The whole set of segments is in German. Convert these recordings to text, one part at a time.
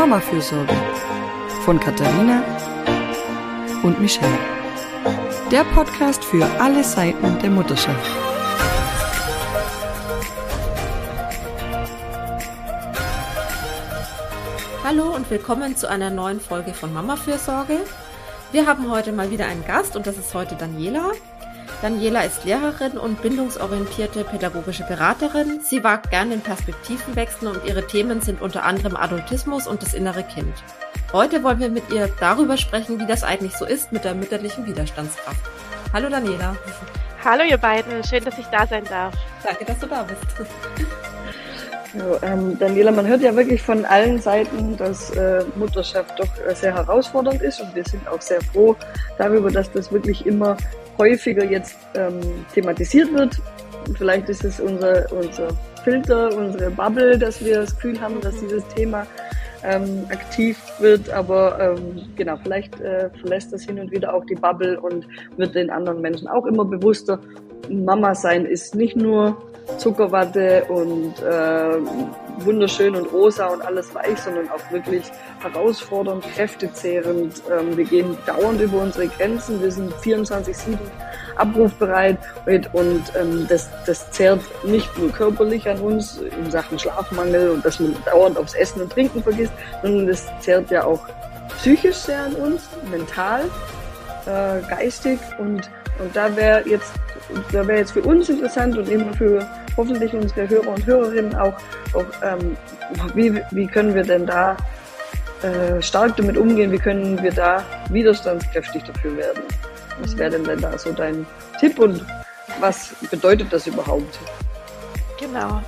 Mama-Fürsorge von Katharina und Michelle. Der Podcast für alle Seiten der Mutterschaft. Hallo und willkommen zu einer neuen Folge von Mama-Fürsorge. Wir haben heute mal wieder einen Gast und das ist heute Daniela. Daniela ist Lehrerin und bindungsorientierte pädagogische Beraterin. Sie wagt gern den Perspektivenwechsel und ihre Themen sind unter anderem Adultismus und das innere Kind. Heute wollen wir mit ihr darüber sprechen, wie das eigentlich so ist mit der mütterlichen Widerstandskraft. Hallo Daniela. Hallo ihr beiden, schön, dass ich da sein darf. Danke, dass du da bist. Ja, ähm, Daniela, man hört ja wirklich von allen Seiten, dass äh, Mutterschaft doch äh, sehr herausfordernd ist und wir sind auch sehr froh darüber, dass das wirklich immer häufiger jetzt ähm, thematisiert wird. Vielleicht ist es unser, unser Filter, unsere Bubble, dass wir das Gefühl haben, dass dieses Thema ähm, aktiv wird, aber ähm, genau, vielleicht äh, verlässt das hin und wieder auch die Bubble und wird den anderen Menschen auch immer bewusster. Mama sein ist nicht nur Zuckerwatte und äh, wunderschön und rosa und alles weich, sondern auch wirklich herausfordernd, kräftezehrend. Ähm, wir gehen dauernd über unsere Grenzen. Wir sind 24-7 abrufbereit und, und ähm, das, das zehrt nicht nur körperlich an uns in Sachen Schlafmangel und dass man dauernd aufs Essen und Trinken vergisst, sondern das zehrt ja auch psychisch sehr an uns, mental, äh, geistig und, und da wäre jetzt da wäre jetzt für uns interessant und eben für hoffentlich unsere Hörer und Hörerinnen auch, auch ähm, wie, wie können wir denn da äh, stark damit umgehen, wie können wir da widerstandskräftig dafür werden. Was wäre denn, denn da so dein Tipp und was bedeutet das überhaupt? Genau.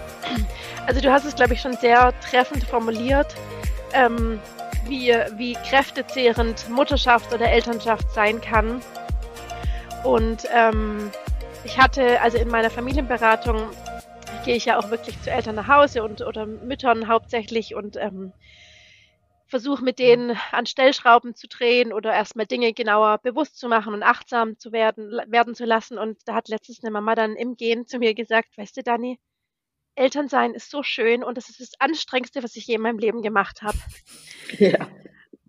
Also du hast es, glaube ich, schon sehr treffend formuliert, ähm, wie, wie kräftezehrend Mutterschaft oder Elternschaft sein kann. Und ähm, ich hatte, also in meiner Familienberatung gehe ich ja auch wirklich zu Eltern nach Hause und oder Müttern hauptsächlich und ähm, versuche mit denen an Stellschrauben zu drehen oder erstmal Dinge genauer bewusst zu machen und achtsam zu werden, werden zu lassen. Und da hat letztens eine Mama dann im Gehen zu mir gesagt, weißt du, Dani, Elternsein ist so schön und das ist das Anstrengendste, was ich je in meinem Leben gemacht habe. Ja.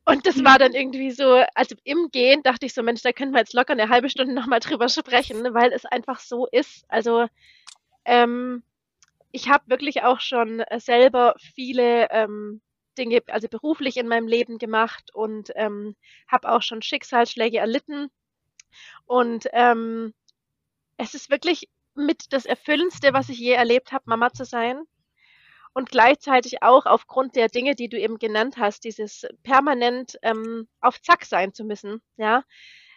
Und das war dann irgendwie so, also im Gehen dachte ich so, Mensch, da könnten wir jetzt locker eine halbe Stunde nochmal drüber sprechen, weil es einfach so ist. Also ähm, ich habe wirklich auch schon äh, selber viele ähm, Dinge, also beruflich in meinem Leben gemacht und ähm, habe auch schon Schicksalsschläge erlitten. Und ähm, es ist wirklich mit das Erfüllendste, was ich je erlebt habe, Mama zu sein und gleichzeitig auch aufgrund der Dinge, die du eben genannt hast, dieses permanent ähm, auf Zack sein zu müssen, ja.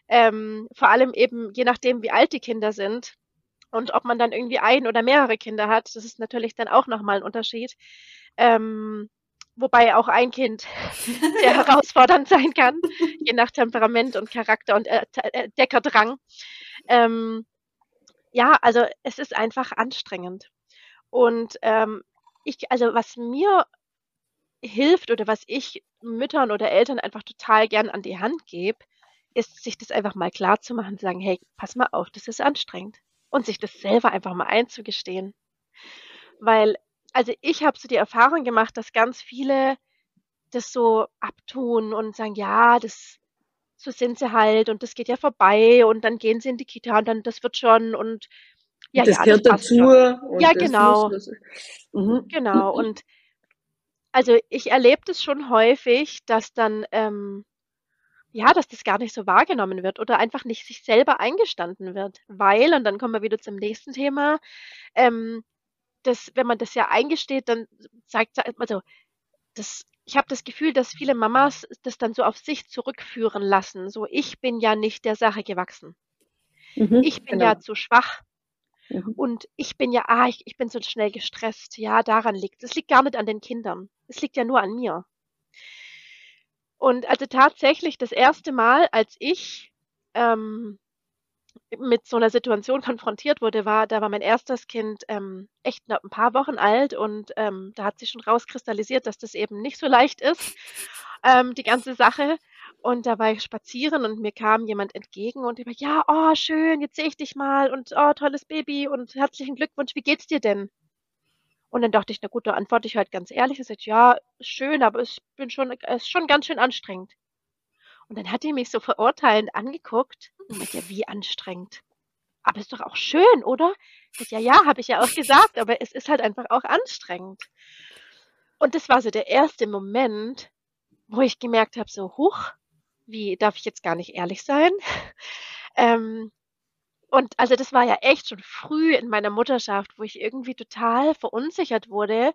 Ähm, vor allem eben je nachdem, wie alt die Kinder sind und ob man dann irgendwie ein oder mehrere Kinder hat, das ist natürlich dann auch nochmal ein Unterschied. Ähm, wobei auch ein Kind sehr herausfordernd sein kann, je nach Temperament und Charakter und äh, Deckerdrang. Ähm, ja, also es ist einfach anstrengend. Und ähm, ich, also was mir hilft oder was ich Müttern oder Eltern einfach total gern an die Hand gebe, ist, sich das einfach mal klar zu machen, zu sagen, hey, pass mal auf, das ist anstrengend. Und sich das selber einfach mal einzugestehen. Weil, also ich habe so die Erfahrung gemacht, dass ganz viele das so abtun und sagen, ja, das, so sind sie halt und das geht ja vorbei und dann gehen sie in die Kita und dann das wird schon und ja, das ja, gehört das dazu. Ja, genau. Mhm. Genau. Und also ich erlebe das schon häufig, dass dann, ähm, ja, dass das gar nicht so wahrgenommen wird oder einfach nicht sich selber eingestanden wird. Weil, und dann kommen wir wieder zum nächsten Thema, ähm, das, wenn man das ja eingesteht, dann zeigt, also das, ich habe das Gefühl, dass viele Mamas das dann so auf sich zurückführen lassen. So, ich bin ja nicht der Sache gewachsen. Mhm, ich bin genau. ja zu schwach. Mhm. Und ich bin ja, ah, ich, ich bin so schnell gestresst. Ja, daran liegt es. liegt gar nicht an den Kindern. Es liegt ja nur an mir. Und also tatsächlich das erste Mal, als ich ähm, mit so einer Situation konfrontiert wurde, war, da war mein erstes Kind ähm, echt ein paar Wochen alt und ähm, da hat sich schon rauskristallisiert, dass das eben nicht so leicht ist, ähm, die ganze Sache. Und da war ich spazieren und mir kam jemand entgegen und ich war, ja, oh, schön, jetzt sehe ich dich mal und oh, tolles Baby und herzlichen Glückwunsch, wie geht's dir denn? Und dann dachte ich, na gut, da antworte ich halt ganz ehrlich. Ich sagte, ja, schön, aber es bin schon, es ist schon ganz schön anstrengend. Und dann hat die mich so verurteilend angeguckt und meinte, ja, wie anstrengend. Aber ist doch auch schön, oder? Ich, ja, ja, habe ich ja auch gesagt, aber es ist halt einfach auch anstrengend. Und das war so der erste Moment, wo ich gemerkt habe, so, huch, wie darf ich jetzt gar nicht ehrlich sein? ähm, und also das war ja echt schon früh in meiner Mutterschaft, wo ich irgendwie total verunsichert wurde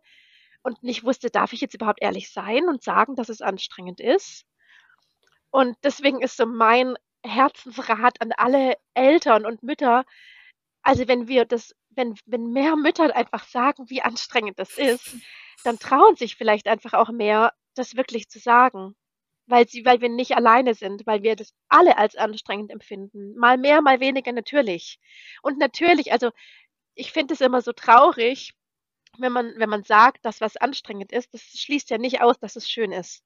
und nicht wusste, darf ich jetzt überhaupt ehrlich sein und sagen, dass es anstrengend ist? Und deswegen ist so mein Herzensrat an alle Eltern und Mütter, also wenn wir das, wenn, wenn mehr Mütter einfach sagen, wie anstrengend das ist, dann trauen sich vielleicht einfach auch mehr, das wirklich zu sagen. Weil sie, weil wir nicht alleine sind, weil wir das alle als anstrengend empfinden. Mal mehr, mal weniger natürlich. Und natürlich, also ich finde es immer so traurig, wenn man, wenn man sagt, dass was anstrengend ist, das schließt ja nicht aus, dass es schön ist.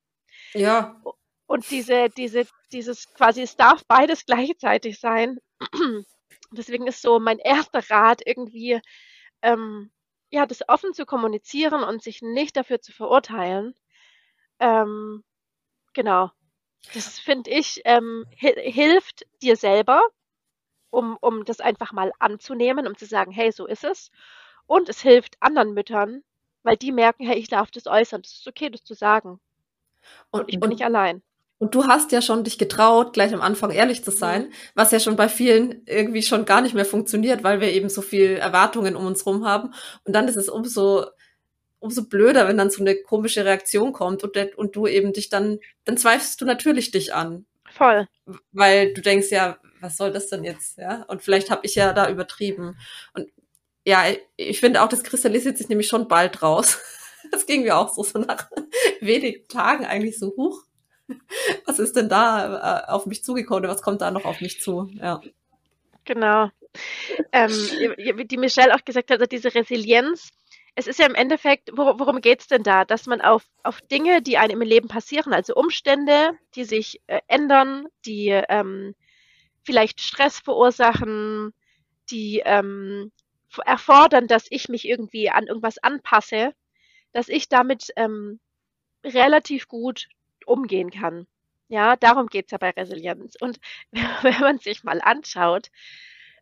Ja. Und diese, diese, dieses quasi, es darf beides gleichzeitig sein. Deswegen ist so mein erster Rat irgendwie, ähm, ja, das offen zu kommunizieren und sich nicht dafür zu verurteilen. Ähm, genau. Das finde ich, ähm, hilft dir selber, um, um das einfach mal anzunehmen, um zu sagen, hey, so ist es. Und es hilft anderen Müttern, weil die merken, hey, ich darf das äußern. Das ist okay, das zu sagen. Und, und ich bin nicht allein. Und du hast ja schon dich getraut, gleich am Anfang ehrlich zu sein, mhm. was ja schon bei vielen irgendwie schon gar nicht mehr funktioniert, weil wir eben so viel Erwartungen um uns rum haben. Und dann ist es umso, umso blöder, wenn dann so eine komische Reaktion kommt und, und du eben dich dann, dann zweifelst du natürlich dich an. Voll. Weil du denkst ja, was soll das denn jetzt, ja? Und vielleicht habe ich ja da übertrieben. Und ja, ich finde auch, das kristallisiert sich nämlich schon bald raus. Das ging mir auch so, so nach wenigen Tagen eigentlich so hoch was ist denn da äh, auf mich zugekommen? Was kommt da noch auf mich zu? Ja. Genau. Ähm, wie die Michelle auch gesagt hat, also diese Resilienz, es ist ja im Endeffekt, wor worum geht es denn da? Dass man auf, auf Dinge, die einem im Leben passieren, also Umstände, die sich äh, ändern, die ähm, vielleicht Stress verursachen, die ähm, erfordern, dass ich mich irgendwie an irgendwas anpasse, dass ich damit ähm, relativ gut umgehen kann. Ja, darum geht's ja bei Resilienz. Und wenn man sich mal anschaut,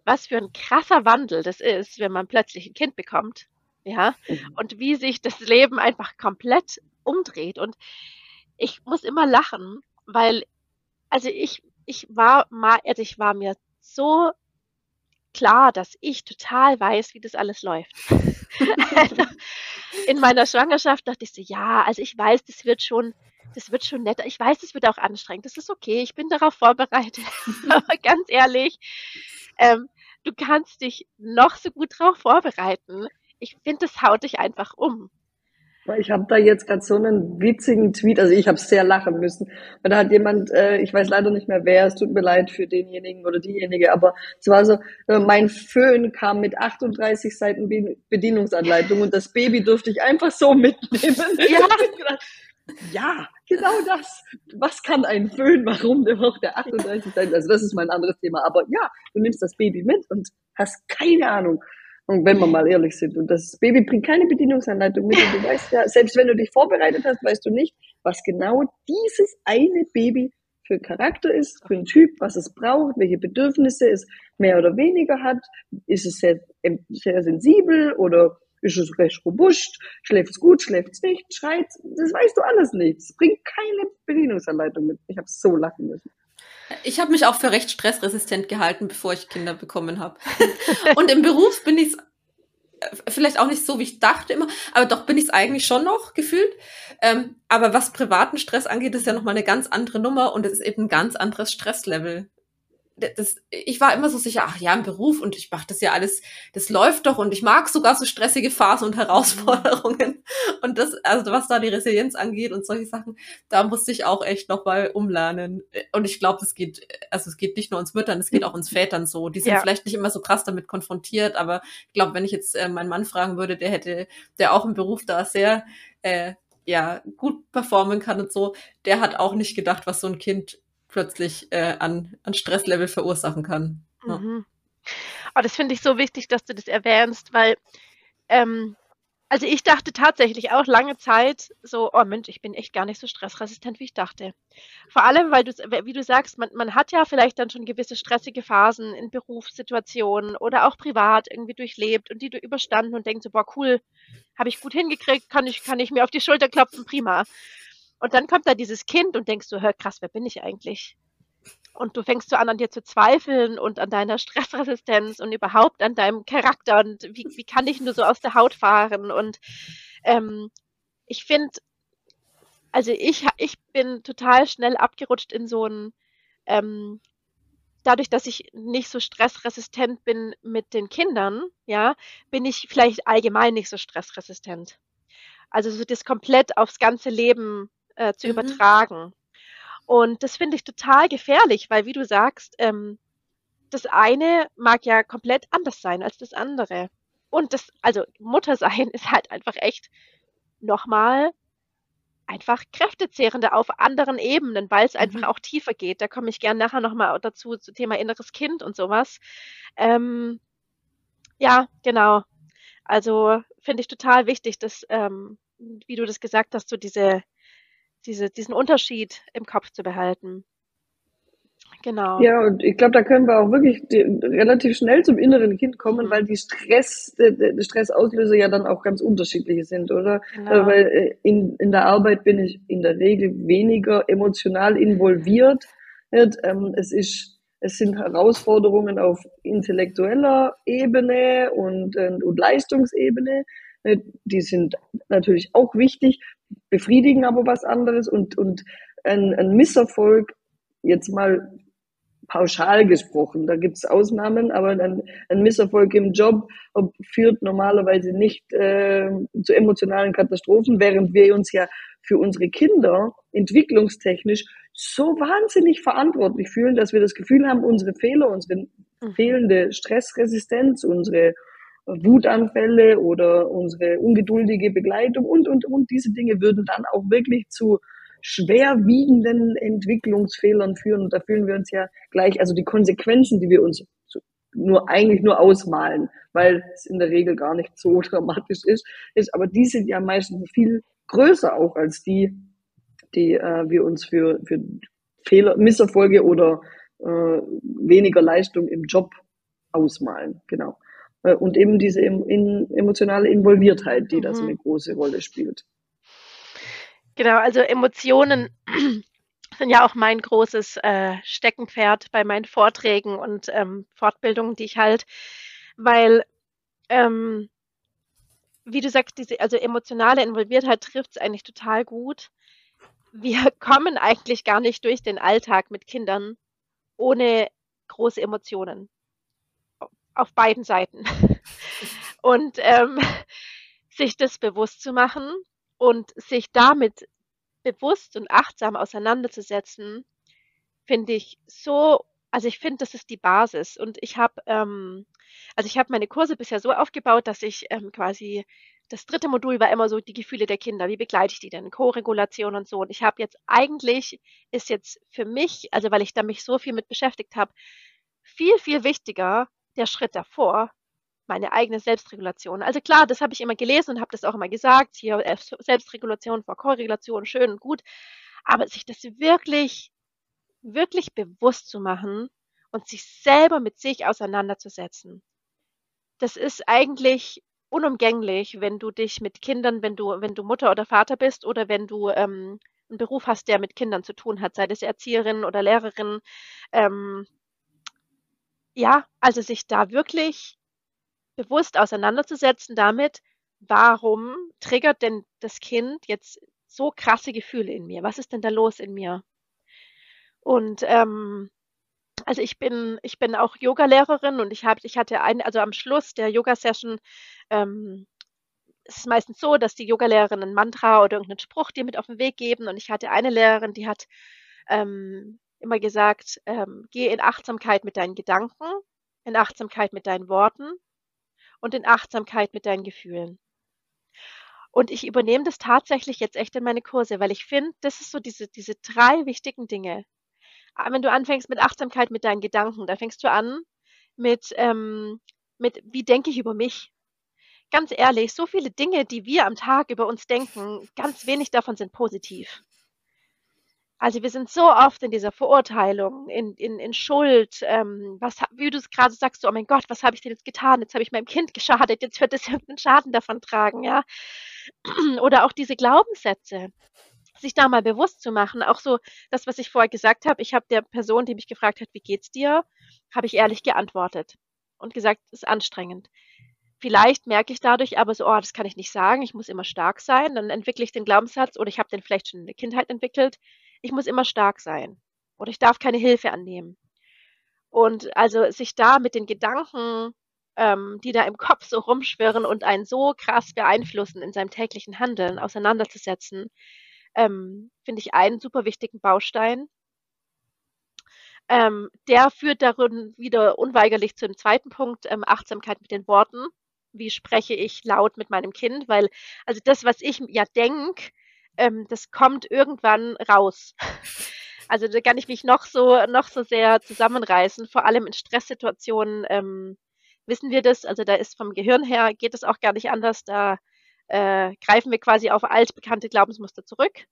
was für ein krasser Wandel das ist, wenn man plötzlich ein Kind bekommt, ja, mhm. und wie sich das Leben einfach komplett umdreht. Und ich muss immer lachen, weil, also ich, ich war mal, also ich war mir so klar, dass ich total weiß, wie das alles läuft. also in meiner Schwangerschaft dachte ich so, ja, also ich weiß, das wird schon, das wird schon netter. Ich weiß, es wird auch anstrengend. Das ist okay. Ich bin darauf vorbereitet. Aber ganz ehrlich, ähm, du kannst dich noch so gut darauf vorbereiten. Ich finde, das haut dich einfach um. Ich habe da jetzt gerade so einen witzigen Tweet, also ich habe sehr lachen müssen. Und da hat jemand, äh, ich weiß leider nicht mehr wer, es tut mir leid für denjenigen oder diejenige, aber es war so, äh, mein Föhn kam mit 38 Seiten Bedienungsanleitung und das Baby durfte ich einfach so mitnehmen. Ja. Ja, genau das. Was kann ein Föhn? Warum der braucht der 38 sein? Also das ist mal ein anderes Thema. Aber ja, du nimmst das Baby mit und hast keine Ahnung. Und wenn wir mal ehrlich sind, und das Baby bringt keine Bedienungsanleitung mit, und du weißt ja, selbst wenn du dich vorbereitet hast, weißt du nicht, was genau dieses eine Baby für ein Charakter ist, für ein Typ, was es braucht, welche Bedürfnisse es mehr oder weniger hat. Ist es sehr, sehr sensibel oder ist es recht robust? Schläft es gut? Schläft es nicht? Schreit? Das weißt du alles nicht. Es bringt keine Bedienungsanleitung mit. Ich habe so lachen müssen. Ich habe mich auch für recht stressresistent gehalten, bevor ich Kinder bekommen habe. Und im Beruf bin ich äh, vielleicht auch nicht so, wie ich dachte immer, aber doch bin ich es eigentlich schon noch gefühlt. Ähm, aber was privaten Stress angeht, ist ja nochmal eine ganz andere Nummer und es ist eben ein ganz anderes Stresslevel das, ich war immer so sicher, ach ja, im Beruf und ich mache das ja alles, das läuft doch und ich mag sogar so stressige Phasen und Herausforderungen. Und das, also was da die Resilienz angeht und solche Sachen, da musste ich auch echt nochmal umlernen. Und ich glaube, das geht, also es geht nicht nur uns Müttern, es geht auch uns Vätern so. Die sind ja. vielleicht nicht immer so krass damit konfrontiert, aber ich glaube, wenn ich jetzt äh, meinen Mann fragen würde, der hätte, der auch im Beruf da sehr äh, ja, gut performen kann und so, der hat auch nicht gedacht, was so ein Kind plötzlich äh, an, an Stresslevel verursachen kann. Mhm. Oh, das finde ich so wichtig, dass du das erwähnst, weil ähm, Also ich dachte tatsächlich auch lange Zeit so, oh Mensch, ich bin echt gar nicht so stressresistent, wie ich dachte. Vor allem, weil du, wie du sagst, man, man hat ja vielleicht dann schon gewisse stressige Phasen in Berufssituationen oder auch privat irgendwie durchlebt und die du überstanden und denkst so, boah, cool, habe ich gut hingekriegt, kann ich, kann ich mir auf die Schulter klopfen, prima. Und dann kommt da dieses Kind und denkst du, hör krass, wer bin ich eigentlich? und du fängst so an, an dir zu zweifeln und an deiner Stressresistenz und überhaupt an deinem Charakter und wie, wie kann ich nur so aus der Haut fahren und ähm, ich finde, also ich, ich bin total schnell abgerutscht in so ein, ähm, dadurch, dass ich nicht so stressresistent bin mit den Kindern, ja, bin ich vielleicht allgemein nicht so stressresistent. Also so das komplett aufs ganze Leben äh, zu mhm. übertragen. Und das finde ich total gefährlich, weil wie du sagst, ähm, das eine mag ja komplett anders sein als das andere. Und das, also Mutter sein ist halt einfach echt nochmal einfach kräftezehrender auf anderen Ebenen, weil es einfach mhm. auch tiefer geht. Da komme ich gern nachher nochmal dazu, zu Thema inneres Kind und sowas. Ähm, ja, genau. Also finde ich total wichtig, dass, ähm, wie du das gesagt hast, so diese diese, diesen Unterschied im Kopf zu behalten. Genau. Ja, und ich glaube, da können wir auch wirklich relativ schnell zum inneren Kind kommen, mhm. weil die Stress, die Stressauslöser ja dann auch ganz unterschiedliche sind, oder? Genau. Also, weil äh, in, in der Arbeit bin ich in der Regel weniger emotional involviert. Ähm, es ist, es sind Herausforderungen auf intellektueller Ebene und, und Leistungsebene. Die sind natürlich auch wichtig, befriedigen aber was anderes und, und ein, ein Misserfolg, jetzt mal pauschal gesprochen, da gibt es Ausnahmen, aber ein, ein Misserfolg im Job führt normalerweise nicht äh, zu emotionalen Katastrophen, während wir uns ja für unsere Kinder entwicklungstechnisch so wahnsinnig verantwortlich fühlen, dass wir das Gefühl haben, unsere Fehler, unsere mhm. fehlende Stressresistenz, unsere Wutanfälle oder unsere ungeduldige Begleitung und, und, und. Diese Dinge würden dann auch wirklich zu schwerwiegenden Entwicklungsfehlern führen. Und da fühlen wir uns ja gleich, also die Konsequenzen, die wir uns nur eigentlich nur ausmalen, weil es in der Regel gar nicht so dramatisch ist, ist, aber die sind ja meistens viel größer auch als die, die äh, wir uns für, für Fehler, Misserfolge oder äh, weniger Leistung im Job ausmalen. Genau. Äh, und eben diese emotionale Involviertheit, die mhm. da so eine große Rolle spielt. Genau, also Emotionen sind ja auch mein großes äh, Steckenpferd bei meinen Vorträgen und ähm, Fortbildungen, die ich halt, weil, ähm, wie du sagst, diese, also emotionale Involviertheit trifft es eigentlich total gut. Wir kommen eigentlich gar nicht durch den Alltag mit Kindern ohne große Emotionen auf beiden Seiten. Und ähm, sich das bewusst zu machen und sich damit bewusst und achtsam auseinanderzusetzen, finde ich so, also ich finde, das ist die Basis. Und ich habe, ähm, also ich habe meine Kurse bisher so aufgebaut, dass ich ähm, quasi das dritte Modul war immer so die Gefühle der Kinder. Wie begleite ich die denn? Co-Regulation und so. Und ich habe jetzt eigentlich ist jetzt für mich, also weil ich da mich so viel mit beschäftigt habe, viel, viel wichtiger, der Schritt davor, meine eigene Selbstregulation. Also klar, das habe ich immer gelesen und habe das auch immer gesagt, hier äh, Selbstregulation vor Korregulation, schön und gut, aber sich das wirklich, wirklich bewusst zu machen und sich selber mit sich auseinanderzusetzen, das ist eigentlich unumgänglich, wenn du dich mit Kindern, wenn du, wenn du Mutter oder Vater bist oder wenn du ähm, einen Beruf hast, der mit Kindern zu tun hat, sei es Erzieherin oder Lehrerin, ähm, ja, also sich da wirklich bewusst auseinanderzusetzen damit, warum triggert denn das Kind jetzt so krasse Gefühle in mir? Was ist denn da los in mir? Und ähm, also ich bin, ich bin auch Yogalehrerin und ich habe, ich hatte ein, also am Schluss der Yoga-Session ähm, es ist meistens so, dass die Yogalehrerin ein Mantra oder irgendeinen Spruch dir mit auf den Weg geben. Und ich hatte eine Lehrerin, die hat ähm, immer gesagt, ähm, geh in Achtsamkeit mit deinen Gedanken, in Achtsamkeit mit deinen Worten und in Achtsamkeit mit deinen Gefühlen. Und ich übernehme das tatsächlich jetzt echt in meine Kurse, weil ich finde, das ist so diese, diese drei wichtigen Dinge. Aber wenn du anfängst mit Achtsamkeit mit deinen Gedanken, da fängst du an mit, ähm, mit wie denke ich über mich? ganz ehrlich, so viele Dinge, die wir am Tag über uns denken, ganz wenig davon sind positiv. Also wir sind so oft in dieser Verurteilung, in, in, in Schuld, ähm, was, wie du es gerade sagst, oh mein Gott, was habe ich denn jetzt getan? Jetzt habe ich meinem Kind geschadet, jetzt wird es irgendeinen Schaden davon tragen, ja. Oder auch diese Glaubenssätze, sich da mal bewusst zu machen. Auch so das, was ich vorher gesagt habe, ich habe der Person, die mich gefragt hat, wie geht's dir, habe ich ehrlich geantwortet und gesagt, es ist anstrengend. Vielleicht merke ich dadurch aber so, oh, das kann ich nicht sagen, ich muss immer stark sein. Dann entwickle ich den Glaubenssatz oder ich habe den vielleicht schon in der Kindheit entwickelt, ich muss immer stark sein oder ich darf keine Hilfe annehmen. Und also sich da mit den Gedanken, ähm, die da im Kopf so rumschwirren und einen so krass beeinflussen in seinem täglichen Handeln auseinanderzusetzen, ähm, finde ich einen super wichtigen Baustein. Ähm, der führt darin wieder unweigerlich zu dem zweiten Punkt, ähm, Achtsamkeit mit den Worten wie spreche ich laut mit meinem Kind, weil also das, was ich ja denke, ähm, das kommt irgendwann raus. Also da kann ich mich noch so noch so sehr zusammenreißen, vor allem in Stresssituationen ähm, wissen wir das. Also da ist vom Gehirn her geht es auch gar nicht anders. Da äh, greifen wir quasi auf altbekannte Glaubensmuster zurück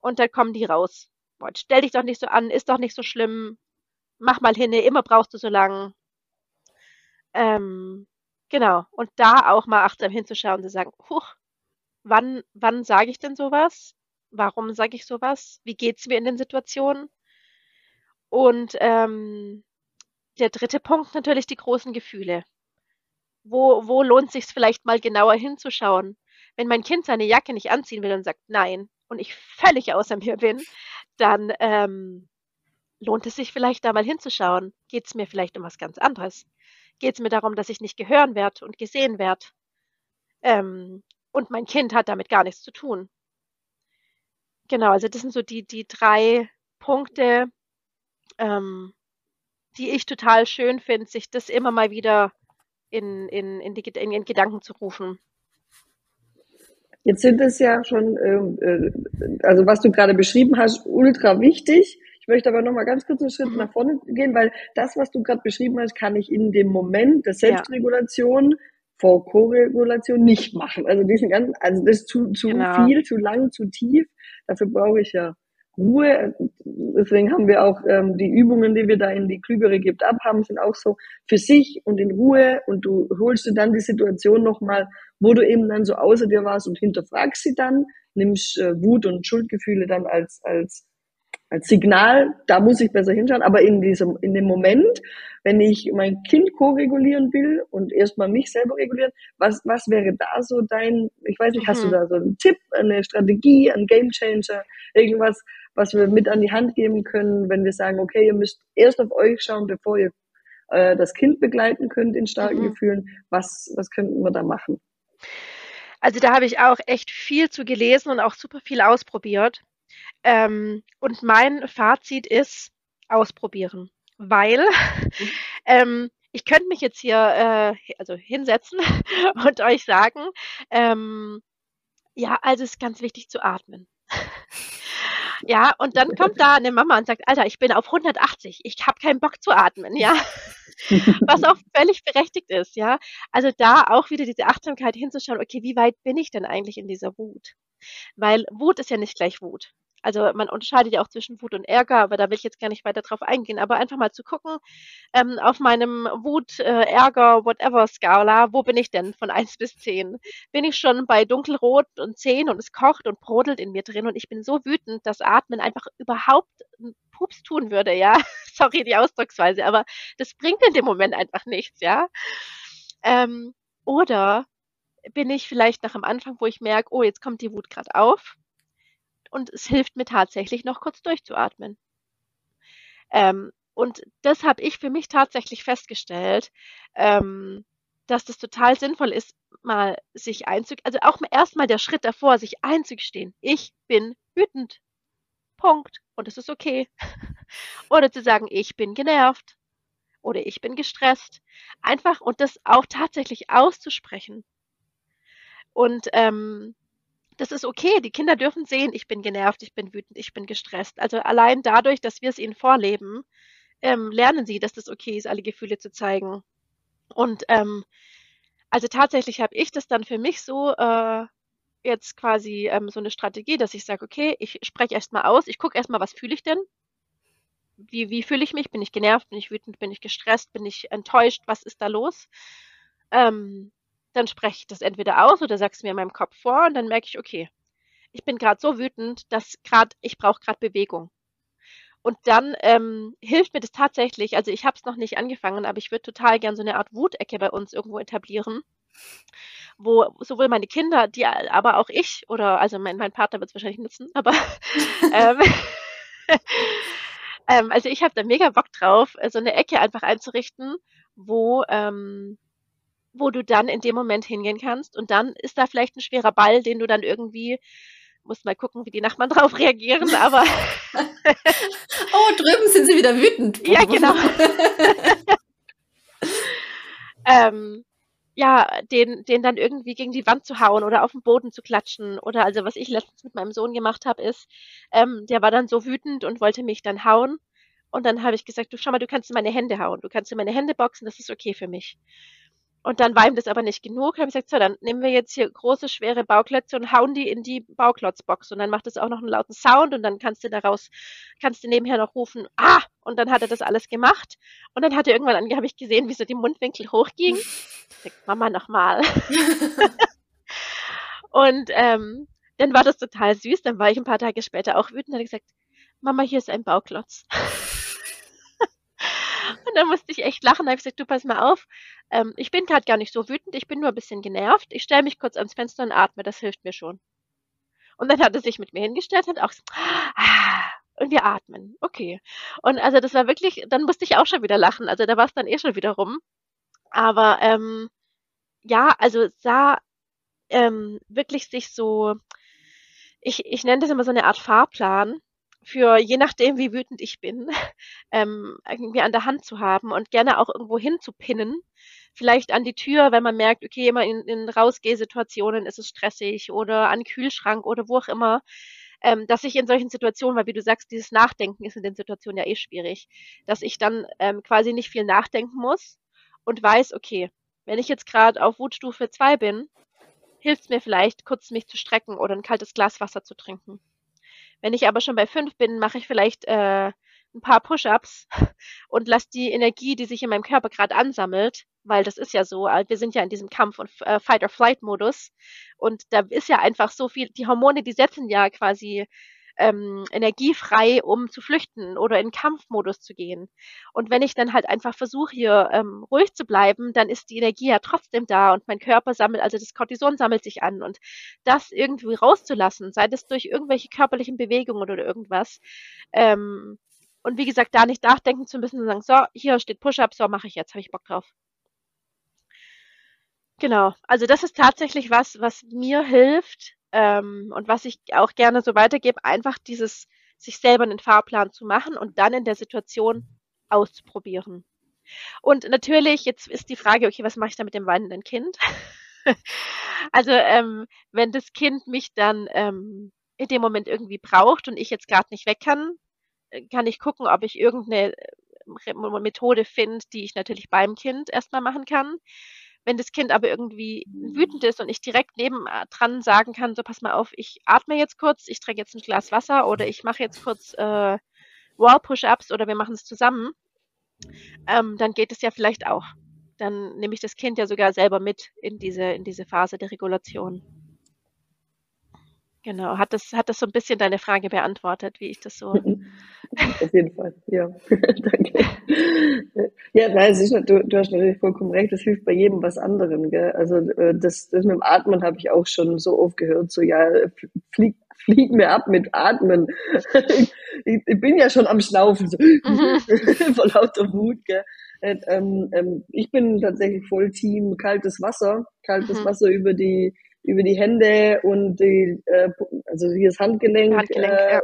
und dann kommen die raus. Boah, stell dich doch nicht so an, ist doch nicht so schlimm, mach mal hin, immer brauchst du so lang. Ähm, Genau. Und da auch mal achtsam hinzuschauen und zu sagen, huch, wann, wann sage ich denn sowas? Warum sage ich sowas? Wie geht es mir in den Situationen? Und ähm, der dritte Punkt natürlich die großen Gefühle. Wo, wo lohnt sich vielleicht mal genauer hinzuschauen? Wenn mein Kind seine Jacke nicht anziehen will und sagt nein und ich völlig außer mir bin, dann ähm, lohnt es sich vielleicht da mal hinzuschauen. Geht es mir vielleicht um was ganz anderes? geht es mir darum, dass ich nicht gehören werde und gesehen werde. Ähm, und mein Kind hat damit gar nichts zu tun. Genau, also das sind so die, die drei Punkte, ähm, die ich total schön finde, sich das immer mal wieder in, in, in, die, in den Gedanken zu rufen. Jetzt sind es ja schon, ähm, äh, also was du gerade beschrieben hast, ultra wichtig. Ich möchte aber noch mal ganz kurz einen Schritt mhm. nach vorne gehen, weil das, was du gerade beschrieben hast, kann ich in dem Moment der Selbstregulation ja. Vor Koregulation nicht machen. Also diesen ganzen, also das ist zu, zu genau. viel, zu lang, zu tief. Dafür brauche ich ja Ruhe. Deswegen haben wir auch ähm, die Übungen, die wir da in die Klügere gibt ab haben, sind auch so für sich und in Ruhe. Und du holst dir dann die Situation nochmal, wo du eben dann so außer dir warst und hinterfragst sie dann, nimmst äh, Wut und Schuldgefühle dann als als als Signal, da muss ich besser hinschauen, aber in diesem, in dem Moment, wenn ich mein Kind ko-regulieren will und erstmal mich selber regulieren, was, was wäre da so dein, ich weiß nicht, mhm. hast du mhm. da so einen Tipp, eine Strategie, ein Gamechanger, irgendwas, was wir mit an die Hand geben können, wenn wir sagen, okay, ihr müsst erst auf euch schauen, bevor ihr äh, das Kind begleiten könnt in starken mhm. Gefühlen, was, was könnten wir da machen? Also da habe ich auch echt viel zu gelesen und auch super viel ausprobiert. Ähm, und mein Fazit ist ausprobieren, weil mhm. ähm, ich könnte mich jetzt hier äh, also hinsetzen und euch sagen, ähm, ja, also es ist ganz wichtig zu atmen. ja, und dann kommt da eine Mama und sagt, Alter, ich bin auf 180, ich habe keinen Bock zu atmen, ja. Was auch völlig berechtigt ist, ja. Also da auch wieder diese Achtsamkeit hinzuschauen, okay, wie weit bin ich denn eigentlich in dieser Wut? Weil Wut ist ja nicht gleich Wut. Also man unterscheidet ja auch zwischen Wut und Ärger, aber da will ich jetzt gar nicht weiter drauf eingehen. Aber einfach mal zu gucken, ähm, auf meinem Wut, äh, Ärger, whatever Skala, wo bin ich denn von 1 bis 10? Bin ich schon bei dunkelrot und 10 und es kocht und brodelt in mir drin und ich bin so wütend, dass Atmen einfach überhaupt Pups tun würde, ja. Sorry die Ausdrucksweise, aber das bringt in dem Moment einfach nichts, ja. Ähm, oder bin ich vielleicht nach am Anfang, wo ich merke, oh, jetzt kommt die Wut gerade auf und es hilft mir tatsächlich noch kurz durchzuatmen. Ähm, und das habe ich für mich tatsächlich festgestellt, ähm, dass das total sinnvoll ist, mal sich einzugestehen, also auch erstmal der Schritt davor, sich einzugestehen. Ich bin wütend. Punkt. Und es ist okay. Oder zu sagen, ich bin genervt. Oder ich bin gestresst. Einfach und das auch tatsächlich auszusprechen. Und ähm, das ist okay. Die Kinder dürfen sehen, ich bin genervt, ich bin wütend, ich bin gestresst. Also allein dadurch, dass wir es ihnen vorleben, ähm, lernen sie, dass das okay ist, alle Gefühle zu zeigen. Und ähm, also tatsächlich habe ich das dann für mich so äh, jetzt quasi ähm, so eine Strategie, dass ich sage, okay, ich spreche erstmal aus, ich gucke erstmal, was fühle ich denn? Wie, wie fühle ich mich? Bin ich genervt? Bin ich wütend? Bin ich gestresst? Bin ich enttäuscht? Was ist da los? Ähm, dann spreche ich das entweder aus oder sag's mir in meinem Kopf vor und dann merke ich, okay, ich bin gerade so wütend, dass gerade ich brauche gerade Bewegung. Und dann ähm, hilft mir das tatsächlich, also ich habe es noch nicht angefangen, aber ich würde total gern so eine Art Wutecke bei uns irgendwo etablieren, wo sowohl meine Kinder, die aber auch ich oder also mein, mein Partner wird es wahrscheinlich nutzen, aber ähm, ähm, also ich habe da mega Bock drauf, so eine Ecke einfach einzurichten, wo ähm, wo du dann in dem Moment hingehen kannst und dann ist da vielleicht ein schwerer Ball, den du dann irgendwie muss mal gucken, wie die Nachbarn drauf reagieren, aber. oh, drüben sind sie wieder wütend. ja, genau. ähm, ja, den, den dann irgendwie gegen die Wand zu hauen oder auf den Boden zu klatschen. Oder also was ich letztens mit meinem Sohn gemacht habe, ist, ähm, der war dann so wütend und wollte mich dann hauen. Und dann habe ich gesagt, du schau mal, du kannst in meine Hände hauen, du kannst in meine Hände boxen, das ist okay für mich. Und dann war ihm das aber nicht genug. Dann habe ich gesagt, so, dann nehmen wir jetzt hier große, schwere Bauklötze und hauen die in die Bauklotzbox. Und dann macht es auch noch einen lauten Sound und dann kannst du daraus, kannst du nebenher noch rufen, ah! Und dann hat er das alles gemacht. Und dann hat er irgendwann, habe ich gesehen, wie so die Mundwinkel hochgingen. Ich sag, Mama, nochmal. und ähm, dann war das total süß. Dann war ich ein paar Tage später auch wütend und habe gesagt, Mama, hier ist ein Bauklotz. Und dann musste ich echt lachen. Da habe ich gesagt, du pass mal auf, ähm, ich bin gerade gar nicht so wütend, ich bin nur ein bisschen genervt. Ich stelle mich kurz ans Fenster und atme, das hilft mir schon. Und dann hat er sich mit mir hingestellt und auch so, ah, und wir atmen. Okay. Und also das war wirklich, dann musste ich auch schon wieder lachen. Also da war es dann eh schon wieder rum. Aber ähm, ja, also sah ähm, wirklich sich so, ich, ich nenne das immer so eine Art Fahrplan, für je nachdem, wie wütend ich bin, ähm, irgendwie an der Hand zu haben und gerne auch irgendwo hinzupinnen. Vielleicht an die Tür, wenn man merkt, okay, immer in, in Rausgehsituationen ist es stressig oder an Kühlschrank oder wo auch immer. Ähm, dass ich in solchen Situationen, weil wie du sagst, dieses Nachdenken ist in den Situationen ja eh schwierig, dass ich dann ähm, quasi nicht viel nachdenken muss und weiß, okay, wenn ich jetzt gerade auf Wutstufe 2 bin, hilft es mir vielleicht, kurz mich zu strecken oder ein kaltes Glas Wasser zu trinken. Wenn ich aber schon bei fünf bin, mache ich vielleicht äh, ein paar Push-ups und lasse die Energie, die sich in meinem Körper gerade ansammelt, weil das ist ja so, äh, wir sind ja in diesem Kampf- und äh, Fight-or-Flight-Modus und da ist ja einfach so viel, die Hormone, die setzen ja quasi ähm, energiefrei, um zu flüchten oder in Kampfmodus zu gehen. Und wenn ich dann halt einfach versuche, hier ähm, ruhig zu bleiben, dann ist die Energie ja trotzdem da und mein Körper sammelt, also das Cortison sammelt sich an. Und das irgendwie rauszulassen, sei das durch irgendwelche körperlichen Bewegungen oder irgendwas, ähm, und wie gesagt, da nicht nachdenken zu müssen und sagen, so, hier steht Push-Up, so mache ich jetzt, habe ich Bock drauf. Genau, also das ist tatsächlich was, was mir hilft, ähm, und was ich auch gerne so weitergebe, einfach dieses, sich selber einen Fahrplan zu machen und dann in der Situation auszuprobieren. Und natürlich, jetzt ist die Frage, okay, was mache ich da mit dem weinenden Kind? also, ähm, wenn das Kind mich dann ähm, in dem Moment irgendwie braucht und ich jetzt gerade nicht weg kann, äh, kann ich gucken, ob ich irgendeine äh, Methode finde, die ich natürlich beim Kind erstmal machen kann. Wenn das Kind aber irgendwie wütend ist und ich direkt nebendran äh, sagen kann, so pass mal auf, ich atme jetzt kurz, ich trinke jetzt ein Glas Wasser oder ich mache jetzt kurz äh, Wall-Push-Ups oder wir machen es zusammen, ähm, dann geht es ja vielleicht auch. Dann nehme ich das Kind ja sogar selber mit in diese, in diese Phase der Regulation. Genau, hat das, hat das so ein bisschen deine Frage beantwortet, wie ich das so. Auf jeden Fall, ja. Danke. Ja, nein, ist, du, du hast natürlich vollkommen recht, das hilft bei jedem was anderem. Gell? Also äh, das, das mit dem Atmen habe ich auch schon so oft gehört, so ja, flieg, flieg mir ab mit Atmen. ich, ich bin ja schon am Schnaufen, so, mhm. vor lauter Wut. Gell? Äh, ähm, ähm, ich bin tatsächlich voll Team kaltes Wasser, kaltes mhm. Wasser über die über die Hände und die, äh, also hier das Handgelenk. Handgelenk äh, ja.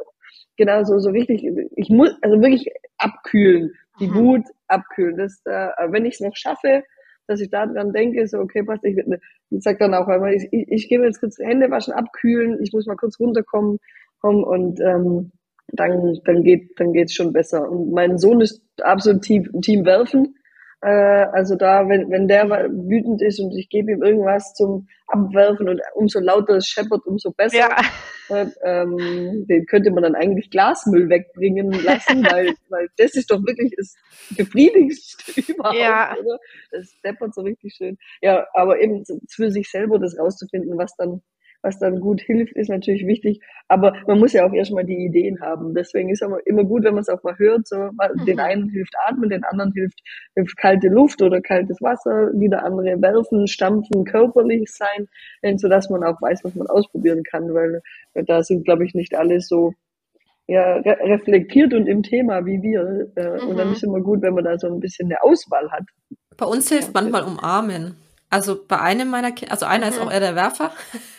Genau, so, so richtig, ich muss, also wirklich abkühlen, die mhm. Wut abkühlen. Das, äh, wenn ich es noch schaffe, dass ich da dran denke, so, okay, passt, ich, ich sag dann auch einmal, ich, ich, ich gehe mir jetzt kurz Hände waschen, abkühlen, ich muss mal kurz runterkommen, kommen und, ähm, dann, dann geht, dann geht's schon besser. Und mein Sohn ist absolut Team, Team Werfen. Äh, also da, wenn, wenn der wütend ist und ich gebe ihm irgendwas zum Abwerfen und umso lauter es scheppert, umso besser. Ja. Äh, ähm, den könnte man dann eigentlich Glasmüll wegbringen lassen, weil, weil das ist doch wirklich das befriedigendste überhaupt, ja. oder? Das deppert so richtig schön. Ja, aber eben für sich selber das rauszufinden, was dann was dann gut hilft, ist natürlich wichtig. Aber man muss ja auch erstmal die Ideen haben. Deswegen ist es immer gut, wenn man es auch mal hört. So, mhm. Den einen hilft atmen, den anderen hilft, hilft kalte Luft oder kaltes Wasser, wieder andere werfen, stampfen, körperlich sein, so dass man auch weiß, was man ausprobieren kann, weil da sind, glaube ich, nicht alle so ja, re reflektiert und im Thema wie wir. Äh, mhm. Und dann ist es immer gut, wenn man da so ein bisschen eine Auswahl hat. Bei uns hilft manchmal umarmen. Also bei einem meiner Kinder, also einer mhm. ist auch eher der Werfer.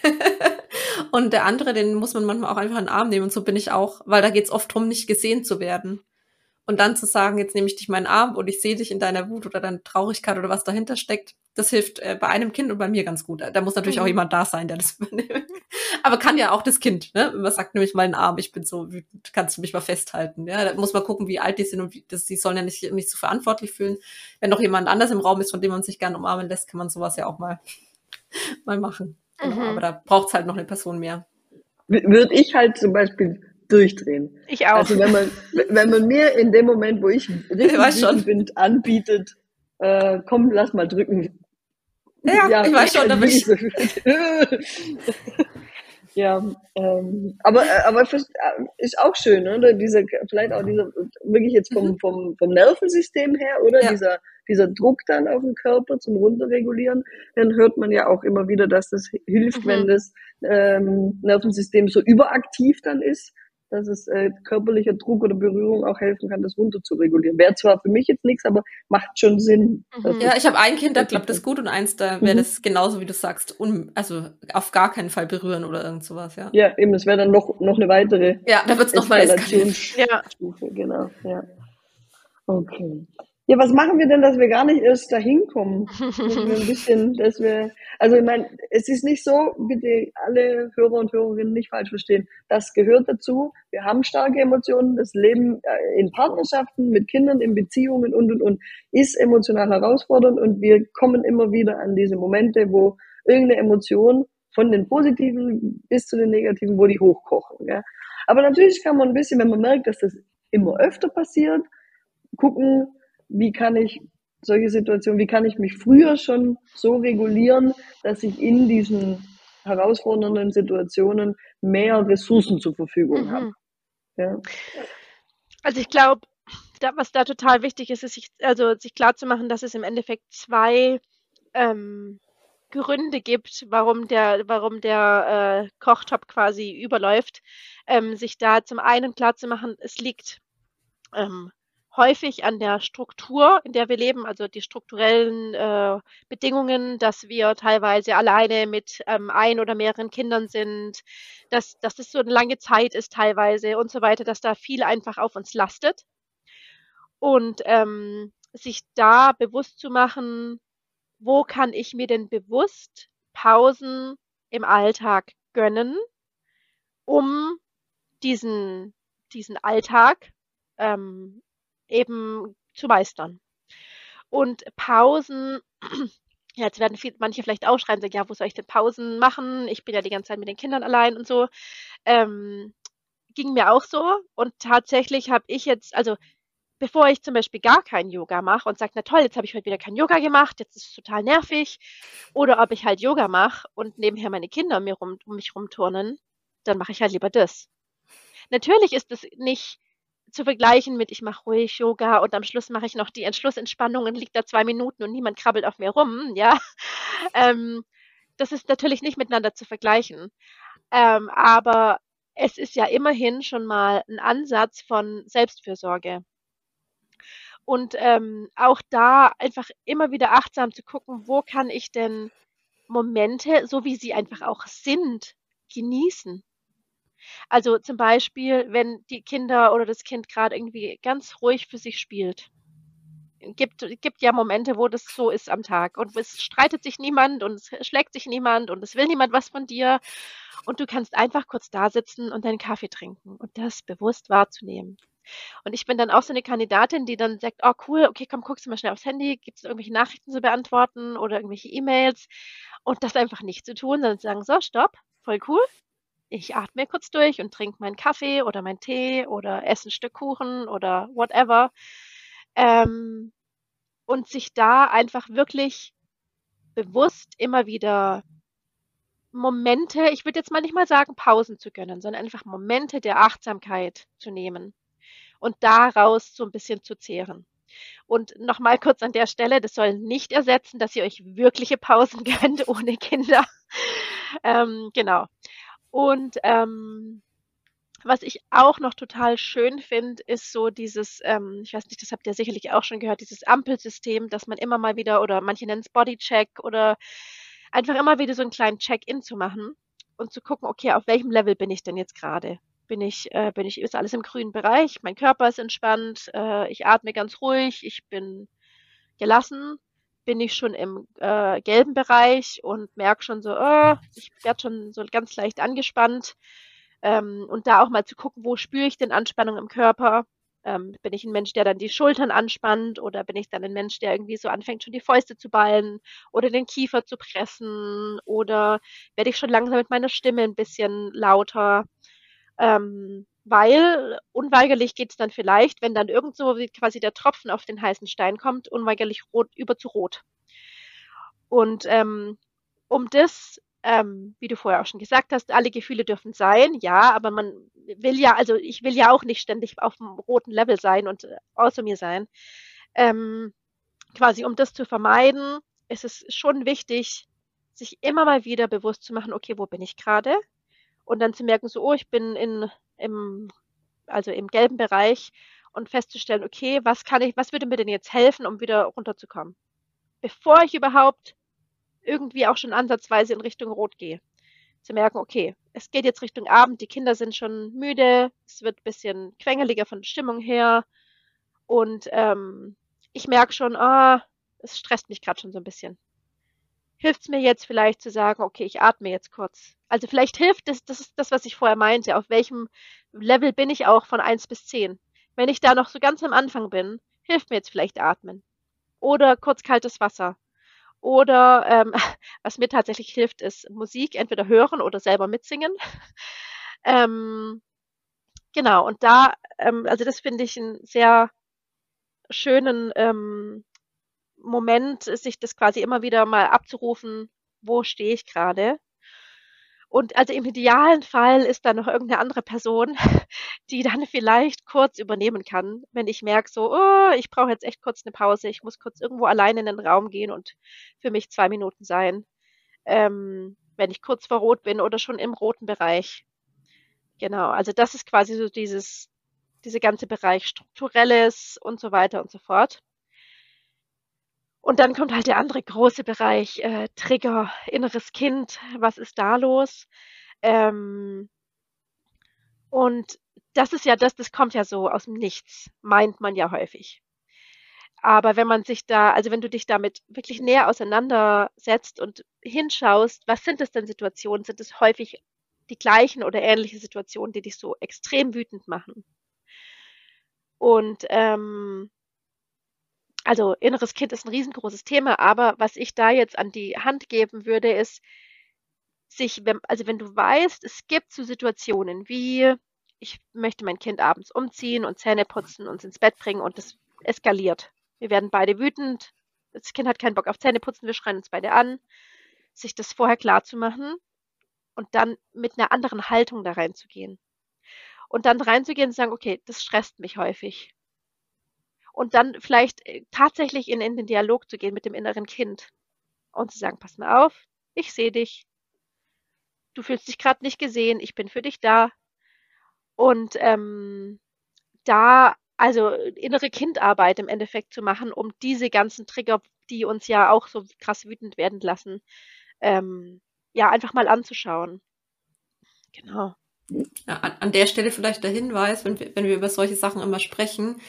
und der andere, den muss man manchmal auch einfach in den Arm nehmen. Und so bin ich auch, weil da geht es oft darum, nicht gesehen zu werden. Und dann zu sagen, jetzt nehme ich dich meinen Arm und ich sehe dich in deiner Wut oder deiner Traurigkeit oder was dahinter steckt, das hilft äh, bei einem Kind und bei mir ganz gut. Da muss natürlich mhm. auch jemand da sein, der das übernimmt. Aber kann ja auch das Kind, ne? Man sagt nämlich meinen Arm, ich bin so wütend, kannst du mich mal festhalten. Ja, da muss man gucken, wie alt die sind und wie, das, die sollen ja nicht, nicht so verantwortlich fühlen. Wenn noch jemand anders im Raum ist, von dem man sich gerne umarmen lässt, kann man sowas ja auch mal, mal machen. Genau. Mhm. Aber da braucht es halt noch eine Person mehr. Würde ich halt zum Beispiel durchdrehen. Ich auch. Also wenn man, wenn man mir in dem Moment, wo ich richtig bin, anbietet, äh, komm, lass mal drücken. Ja, ja ich weiß schon, da bin ich. ja, ähm, aber, äh, aber äh, ist auch schön, oder? Diese, vielleicht auch dieser, wirklich jetzt vom, mhm. vom, vom Nervensystem her, oder? Ja. Dieser, dieser Druck dann auf den Körper zum Runterregulieren, dann hört man ja auch immer wieder, dass das hilft, mhm. wenn das ähm, Nervensystem so überaktiv dann ist dass es äh, körperlicher Druck oder Berührung auch helfen kann, das runter zu regulieren. Wäre zwar für mich jetzt nichts, aber macht schon Sinn. Mhm. Ja, ich habe ein Kind, da klappt das gut und eins, da wäre mhm. das genauso, wie du sagst, un also auf gar keinen Fall berühren oder irgend sowas, ja. Ja, eben, es wäre dann noch, noch eine weitere Ja, da wird es nochmal Eskalationsstufe, ja. genau, ja. Okay. Ja, was machen wir denn, dass wir gar nicht erst dahin kommen? ein bisschen, dass wir, also ich meine, es ist nicht so, bitte alle Hörer und Hörerinnen nicht falsch verstehen. Das gehört dazu. Wir haben starke Emotionen. Das Leben äh, in Partnerschaften, mit Kindern, in Beziehungen und und und ist emotional herausfordernd und wir kommen immer wieder an diese Momente, wo irgendeine Emotion von den positiven bis zu den negativen, wo die hochkochen. Ja. Aber natürlich kann man ein bisschen, wenn man merkt, dass das immer öfter passiert, gucken, wie kann ich solche Situationen, wie kann ich mich früher schon so regulieren, dass ich in diesen herausfordernden Situationen mehr Ressourcen zur Verfügung mhm. habe. Ja. Also ich glaube, was da total wichtig ist, ist sich, also sich klar zu machen, dass es im Endeffekt zwei ähm, Gründe gibt, warum der, warum der äh, Kochtopf quasi überläuft. Ähm, sich da zum einen klar zu machen, es liegt ähm, häufig an der Struktur, in der wir leben, also die strukturellen äh, Bedingungen, dass wir teilweise alleine mit ähm, ein oder mehreren Kindern sind, dass, dass das so eine lange Zeit ist teilweise und so weiter, dass da viel einfach auf uns lastet. Und ähm, sich da bewusst zu machen, wo kann ich mir denn bewusst Pausen im Alltag gönnen, um diesen, diesen Alltag ähm, eben zu meistern. Und Pausen, jetzt werden viel, manche vielleicht aufschreien, sagen, ja, wo soll ich denn Pausen machen? Ich bin ja die ganze Zeit mit den Kindern allein und so. Ähm, ging mir auch so. Und tatsächlich habe ich jetzt, also bevor ich zum Beispiel gar kein Yoga mache und sage, na toll, jetzt habe ich heute wieder kein Yoga gemacht, jetzt ist es total nervig. Oder ob ich halt Yoga mache und nebenher meine Kinder mir rum, um mich rumturnen, dann mache ich halt lieber das. Natürlich ist es nicht zu vergleichen mit, ich mache ruhig Yoga und am Schluss mache ich noch die Entschlussentspannung und liegt da zwei Minuten und niemand krabbelt auf mir rum, ja. Ähm, das ist natürlich nicht miteinander zu vergleichen. Ähm, aber es ist ja immerhin schon mal ein Ansatz von Selbstfürsorge. Und ähm, auch da einfach immer wieder achtsam zu gucken, wo kann ich denn Momente, so wie sie einfach auch sind, genießen. Also zum Beispiel, wenn die Kinder oder das Kind gerade irgendwie ganz ruhig für sich spielt. Gibt, gibt ja Momente, wo das so ist am Tag und es streitet sich niemand und es schlägt sich niemand und es will niemand was von dir und du kannst einfach kurz da sitzen und deinen Kaffee trinken und das bewusst wahrzunehmen. Und ich bin dann auch so eine Kandidatin, die dann sagt, oh cool, okay, komm, guckst du mal schnell aufs Handy, gibt es irgendwelche Nachrichten zu beantworten oder irgendwelche E-Mails und das einfach nicht zu tun, sondern zu sagen, so, stopp, voll cool. Ich atme kurz durch und trinke meinen Kaffee oder meinen Tee oder esse ein Stück Kuchen oder whatever. Ähm, und sich da einfach wirklich bewusst immer wieder Momente, ich würde jetzt mal nicht mal sagen, Pausen zu gönnen, sondern einfach Momente der Achtsamkeit zu nehmen und daraus so ein bisschen zu zehren. Und nochmal kurz an der Stelle, das soll nicht ersetzen, dass ihr euch wirkliche Pausen gönnt ohne Kinder. ähm, genau. Und ähm, was ich auch noch total schön finde, ist so dieses, ähm, ich weiß nicht, das habt ihr sicherlich auch schon gehört, dieses Ampelsystem, dass man immer mal wieder, oder manche nennen es Bodycheck oder einfach immer wieder so einen kleinen Check-in zu machen und zu gucken, okay, auf welchem Level bin ich denn jetzt gerade? Bin ich, äh, bin ich, ist alles im grünen Bereich? Mein Körper ist entspannt, äh, ich atme ganz ruhig, ich bin gelassen, bin ich schon im äh, gelben Bereich und merke schon so, oh, ich werde schon so ganz leicht angespannt. Ähm, und da auch mal zu gucken, wo spüre ich denn Anspannung im Körper? Ähm, bin ich ein Mensch, der dann die Schultern anspannt oder bin ich dann ein Mensch, der irgendwie so anfängt, schon die Fäuste zu ballen oder den Kiefer zu pressen oder werde ich schon langsam mit meiner Stimme ein bisschen lauter? Ähm, weil unweigerlich geht es dann vielleicht, wenn dann irgendwo quasi der Tropfen auf den heißen Stein kommt, unweigerlich rot über zu rot. Und ähm, um das ähm, wie du vorher auch schon gesagt hast, alle Gefühle dürfen sein, ja, aber man will ja, also ich will ja auch nicht ständig auf dem roten Level sein und äh, außer mir sein. Ähm, quasi, um das zu vermeiden, ist es schon wichtig, sich immer mal wieder bewusst zu machen, okay, wo bin ich gerade? Und dann zu merken, so, oh, ich bin in, im, also im gelben Bereich und festzustellen, okay, was kann ich, was würde mir denn jetzt helfen, um wieder runterzukommen? Bevor ich überhaupt irgendwie auch schon ansatzweise in Richtung Rot gehe. Zu merken, okay, es geht jetzt Richtung Abend, die Kinder sind schon müde, es wird ein bisschen quengeliger von der Stimmung her und ähm, ich merke schon, ah, es stresst mich gerade schon so ein bisschen. Hilft es mir jetzt vielleicht zu sagen, okay, ich atme jetzt kurz. Also vielleicht hilft es, das ist das, was ich vorher meinte, auf welchem Level bin ich auch von eins bis zehn. Wenn ich da noch so ganz am Anfang bin, hilft mir jetzt vielleicht atmen. Oder kurz kaltes Wasser oder ähm, was mir tatsächlich hilft, ist Musik entweder hören oder selber mitsingen. ähm, genau, und da, ähm, also das finde ich einen sehr schönen ähm, Moment, sich das quasi immer wieder mal abzurufen, wo stehe ich gerade. Und also im idealen Fall ist da noch irgendeine andere Person, die dann vielleicht kurz übernehmen kann, wenn ich merke, so, oh, ich brauche jetzt echt kurz eine Pause, ich muss kurz irgendwo alleine in den Raum gehen und für mich zwei Minuten sein, ähm, wenn ich kurz vor Rot bin oder schon im roten Bereich. Genau, also das ist quasi so dieses, diese ganze Bereich strukturelles und so weiter und so fort. Und dann kommt halt der andere große Bereich, äh, Trigger, inneres Kind, was ist da los? Ähm, und das ist ja das, das kommt ja so aus dem Nichts, meint man ja häufig. Aber wenn man sich da, also wenn du dich damit wirklich näher auseinandersetzt und hinschaust, was sind es denn Situationen? Sind es häufig die gleichen oder ähnliche Situationen, die dich so extrem wütend machen? Und ähm, also inneres Kind ist ein riesengroßes Thema, aber was ich da jetzt an die Hand geben würde, ist, sich, also wenn du weißt, es gibt so Situationen wie, ich möchte mein Kind abends umziehen und Zähne putzen und ins Bett bringen und das eskaliert. Wir werden beide wütend, das Kind hat keinen Bock auf Zähne putzen, wir schreien uns beide an, sich das vorher klar zu machen und dann mit einer anderen Haltung da reinzugehen. Und dann reinzugehen und sagen, okay, das stresst mich häufig und dann vielleicht äh, tatsächlich in, in den Dialog zu gehen mit dem inneren Kind und zu sagen, pass mal auf, ich sehe dich, du fühlst dich gerade nicht gesehen, ich bin für dich da. Und ähm, da also innere Kindarbeit im Endeffekt zu machen, um diese ganzen Trigger, die uns ja auch so krass wütend werden lassen, ähm, ja, einfach mal anzuschauen. Genau. Ja, an, an der Stelle vielleicht der Hinweis, wenn wir, wenn wir über solche Sachen immer sprechen,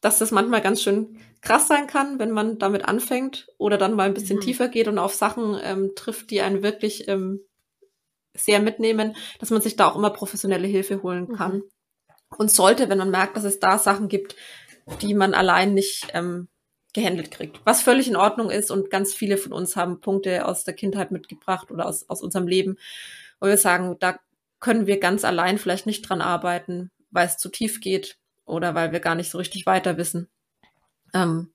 dass das manchmal ganz schön krass sein kann, wenn man damit anfängt oder dann mal ein bisschen mhm. tiefer geht und auf Sachen ähm, trifft, die einen wirklich ähm, sehr mitnehmen, dass man sich da auch immer professionelle Hilfe holen mhm. kann. Mhm. und sollte, wenn man merkt, dass es da Sachen gibt, die man allein nicht ähm, gehandelt kriegt. Was völlig in Ordnung ist und ganz viele von uns haben Punkte aus der Kindheit mitgebracht oder aus, aus unserem Leben, wo wir sagen, da können wir ganz allein vielleicht nicht dran arbeiten, weil es zu tief geht oder weil wir gar nicht so richtig weiter wissen. Ähm,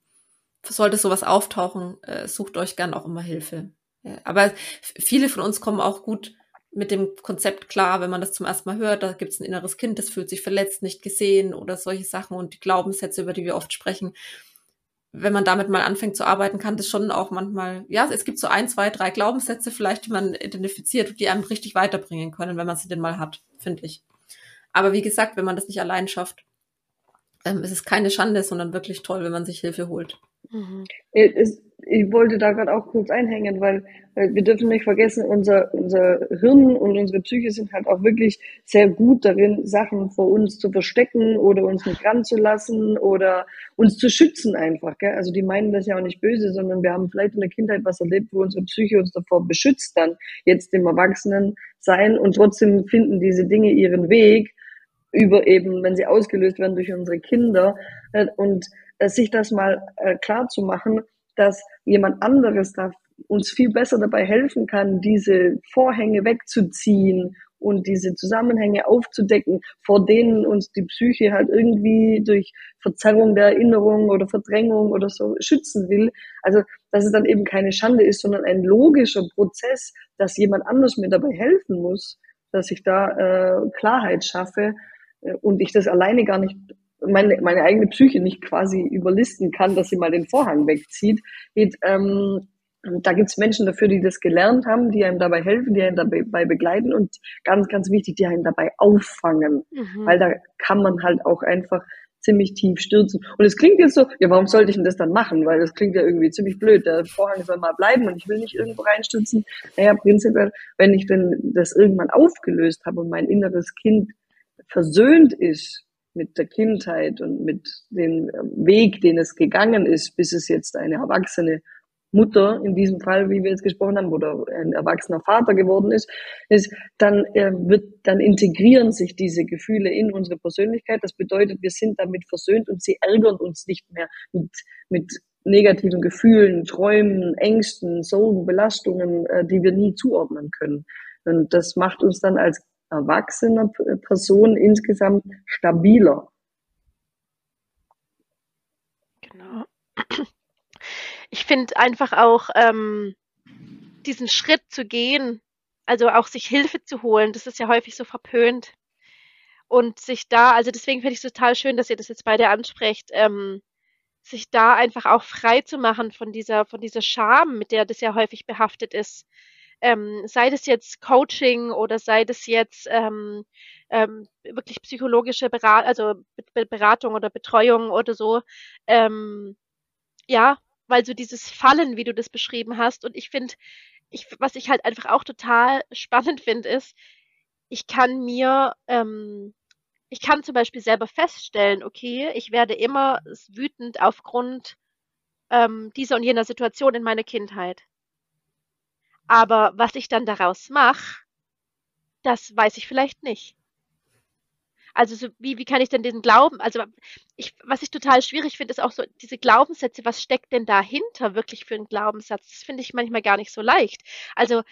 sollte sowas auftauchen, äh, sucht euch gern auch immer Hilfe. Ja, aber viele von uns kommen auch gut mit dem Konzept klar, wenn man das zum ersten Mal hört, da gibt es ein inneres Kind, das fühlt sich verletzt, nicht gesehen oder solche Sachen und die Glaubenssätze, über die wir oft sprechen. Wenn man damit mal anfängt zu arbeiten, kann das schon auch manchmal, ja, es gibt so ein, zwei, drei Glaubenssätze vielleicht, die man identifiziert, die einem richtig weiterbringen können, wenn man sie denn mal hat, finde ich. Aber wie gesagt, wenn man das nicht allein schafft, ähm, ist es keine Schande, sondern wirklich toll, wenn man sich Hilfe holt. Mhm. Es, ich wollte da gerade auch kurz einhängen, weil, weil wir dürfen nicht vergessen, unser, unser Hirn und unsere Psyche sind halt auch wirklich sehr gut darin, Sachen vor uns zu verstecken oder uns nicht ranzulassen oder uns zu schützen einfach. Gell? Also die meinen das ja auch nicht böse, sondern wir haben vielleicht in der Kindheit was erlebt, wo unsere Psyche uns davor beschützt, dann jetzt im Erwachsenen sein und trotzdem finden diese Dinge ihren Weg über eben, wenn sie ausgelöst werden durch unsere Kinder und äh, sich das mal äh, klar zu machen, dass jemand anderes da uns viel besser dabei helfen kann, diese Vorhänge wegzuziehen und diese Zusammenhänge aufzudecken, vor denen uns die Psyche halt irgendwie durch Verzerrung der Erinnerung oder Verdrängung oder so schützen will. Also, dass es dann eben keine Schande ist, sondern ein logischer Prozess, dass jemand anders mir dabei helfen muss, dass ich da äh, Klarheit schaffe äh, und ich das alleine gar nicht meine, meine eigene Psyche nicht quasi überlisten kann, dass sie mal den Vorhang wegzieht. Geht, ähm, da gibt's Menschen dafür, die das gelernt haben, die einem dabei helfen, die einen dabei begleiten und ganz, ganz wichtig, die einen dabei auffangen. Mhm. Weil da kann man halt auch einfach ziemlich tief stürzen. Und es klingt jetzt so, ja, warum sollte ich denn das dann machen? Weil das klingt ja irgendwie ziemlich blöd. Der Vorhang soll mal bleiben und ich will nicht irgendwo reinstürzen. Naja, prinzipiell, wenn ich denn das irgendwann aufgelöst habe und mein inneres Kind versöhnt ist mit der Kindheit und mit dem Weg, den es gegangen ist, bis es jetzt eine erwachsene Mutter in diesem Fall, wie wir jetzt gesprochen haben, oder ein erwachsener Vater geworden ist, ist dann äh, wird, dann integrieren sich diese Gefühle in unsere Persönlichkeit. Das bedeutet, wir sind damit versöhnt und sie ärgern uns nicht mehr mit, mit negativen Gefühlen, Träumen, Ängsten, Sorgen, Belastungen, äh, die wir nie zuordnen können. Und das macht uns dann als erwachsener Person insgesamt stabiler. Genau. Ich finde einfach auch ähm, diesen Schritt zu gehen, also auch sich Hilfe zu holen, das ist ja häufig so verpönt. Und sich da, also deswegen finde ich es total schön, dass ihr das jetzt beide ansprecht, ähm, sich da einfach auch frei zu machen von dieser, von dieser Scham, mit der das ja häufig behaftet ist ähm, sei das jetzt Coaching oder sei das jetzt ähm, ähm, wirklich psychologische Berat also Beratung oder Betreuung oder so. Ähm, ja, weil so dieses Fallen, wie du das beschrieben hast, und ich finde, ich, was ich halt einfach auch total spannend finde, ist, ich kann mir, ähm, ich kann zum Beispiel selber feststellen, okay, ich werde immer wütend aufgrund ähm, dieser und jener Situation in meiner Kindheit. Aber was ich dann daraus mache, das weiß ich vielleicht nicht. Also so, wie, wie kann ich denn diesen Glauben, also ich, was ich total schwierig finde, ist auch so diese Glaubenssätze, was steckt denn dahinter wirklich für einen Glaubenssatz? Das finde ich manchmal gar nicht so leicht. Also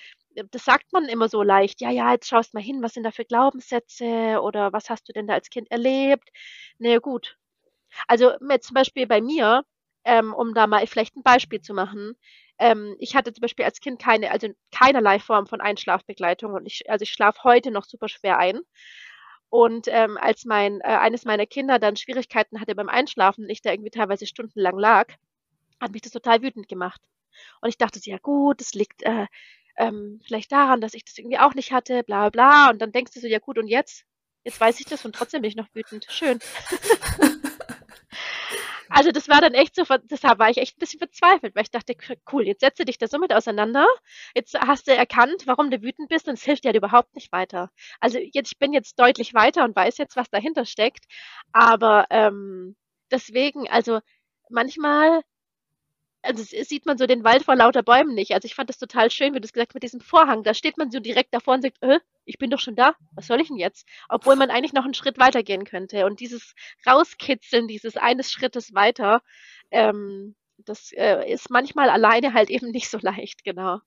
das sagt man immer so leicht, ja, ja, jetzt schaust mal hin, was sind da für Glaubenssätze oder was hast du denn da als Kind erlebt? Na naja, gut. Also zum Beispiel bei mir, ähm, um da mal vielleicht ein Beispiel zu machen, ähm, ich hatte zum Beispiel als Kind keine, also keinerlei Form von Einschlafbegleitung und ich, also ich schlafe heute noch super schwer ein. Und ähm, als mein äh, eines meiner Kinder dann Schwierigkeiten hatte beim Einschlafen und ich da irgendwie teilweise stundenlang lag, hat mich das total wütend gemacht. Und ich dachte, ja gut, das liegt äh, ähm, vielleicht daran, dass ich das irgendwie auch nicht hatte, bla bla. Und dann denkst du so, ja gut, und jetzt? Jetzt weiß ich das und trotzdem bin ich noch wütend. Schön. Also das war dann echt so, deshalb war ich echt ein bisschen verzweifelt, weil ich dachte, cool, jetzt setze dich da so mit auseinander. Jetzt hast du erkannt, warum du wütend bist und es hilft dir halt überhaupt nicht weiter. Also jetzt, ich bin jetzt deutlich weiter und weiß jetzt, was dahinter steckt. Aber ähm, deswegen, also manchmal also sieht man so den Wald vor lauter Bäumen nicht. Also ich fand das total schön, wie du es gesagt hast, mit diesem Vorhang. Da steht man so direkt davor und sagt, äh, ich bin doch schon da. Was soll ich denn jetzt? Obwohl man eigentlich noch einen Schritt weitergehen könnte. Und dieses Rauskitzeln, dieses eines Schrittes weiter, ähm, das äh, ist manchmal alleine halt eben nicht so leicht, genau.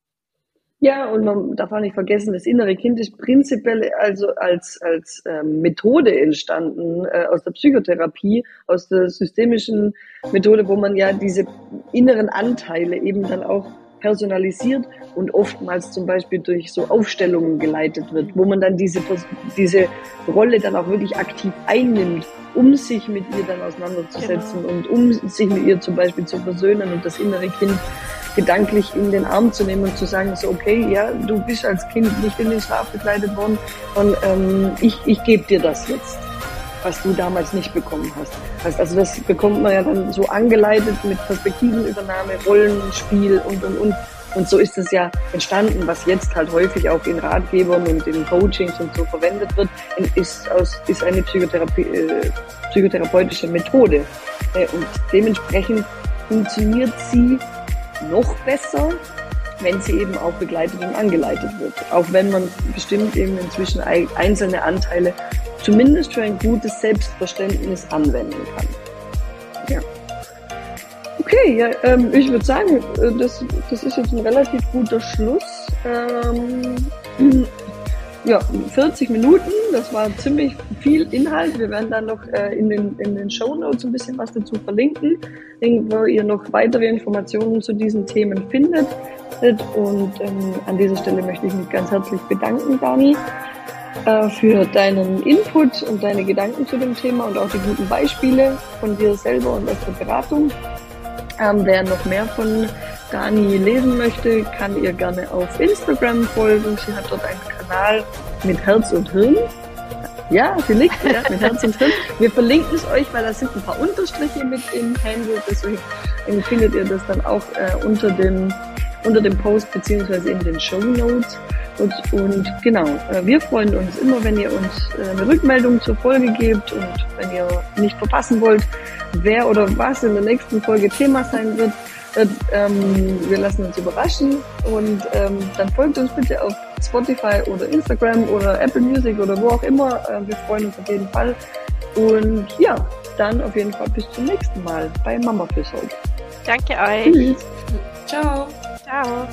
Ja, und man darf auch nicht vergessen, das innere Kind ist prinzipiell also als, als ähm, Methode entstanden äh, aus der Psychotherapie, aus der systemischen Methode, wo man ja diese inneren Anteile eben dann auch personalisiert und oftmals zum Beispiel durch so Aufstellungen geleitet wird, wo man dann diese, diese Rolle dann auch wirklich aktiv einnimmt, um sich mit ihr dann auseinanderzusetzen genau. und um sich mit ihr zum Beispiel zu versöhnen und das innere Kind gedanklich in den Arm zu nehmen und zu sagen, so okay, ja, du bist als Kind nicht in den Schlaf begleitet worden und ähm, ich, ich gebe dir das jetzt, was du damals nicht bekommen hast. Also das bekommt man ja dann so angeleitet mit Perspektivenübernahme, Rollenspiel und und und. Und so ist es ja entstanden, was jetzt halt häufig auch in Ratgebern und in Coachings und so verwendet wird, ist, aus, ist eine Psychotherapie, äh, psychotherapeutische Methode. Äh, und dementsprechend funktioniert sie noch besser, wenn sie eben auch begleitet und angeleitet wird. Auch wenn man bestimmt eben inzwischen einzelne Anteile zumindest für ein gutes Selbstverständnis anwenden kann. Ja. Okay, ja, ähm, ich würde sagen, äh, das, das ist jetzt ein relativ guter Schluss. Ähm, ja, 40 Minuten, das war ziemlich viel Inhalt. Wir werden dann noch äh, in den, in den Show Notes ein bisschen was dazu verlinken, wo ihr noch weitere Informationen zu diesen Themen findet. Und ähm, an dieser Stelle möchte ich mich ganz herzlich bedanken, Dani, äh, für deinen Input und deine Gedanken zu dem Thema und auch die guten Beispiele von dir selber und aus der Beratung. Ähm, wer noch mehr von Dani lesen möchte, kann ihr gerne auf Instagram folgen. Sie hat dort einen Kanal mit Herz und Hirn. Ja, liegt ja, mit Herz und Hirn. Wir verlinken es euch, weil da sind ein paar Unterstriche mit im Handle. Deswegen findet ihr das dann auch äh, unter, dem, unter dem Post beziehungsweise in den Show Notes. Und, und genau, äh, wir freuen uns immer, wenn ihr uns äh, eine Rückmeldung zur Folge gebt und wenn ihr nicht verpassen wollt, wer oder was in der nächsten Folge Thema sein wird. Ähm, wir lassen uns überraschen und ähm, dann folgt uns bitte auf Spotify oder Instagram oder Apple Music oder wo auch immer. Äh, wir freuen uns auf jeden Fall. Und ja, dann auf jeden Fall bis zum nächsten Mal bei Mama fürs Heute. Danke euch. Tschüss. Ciao. Ciao.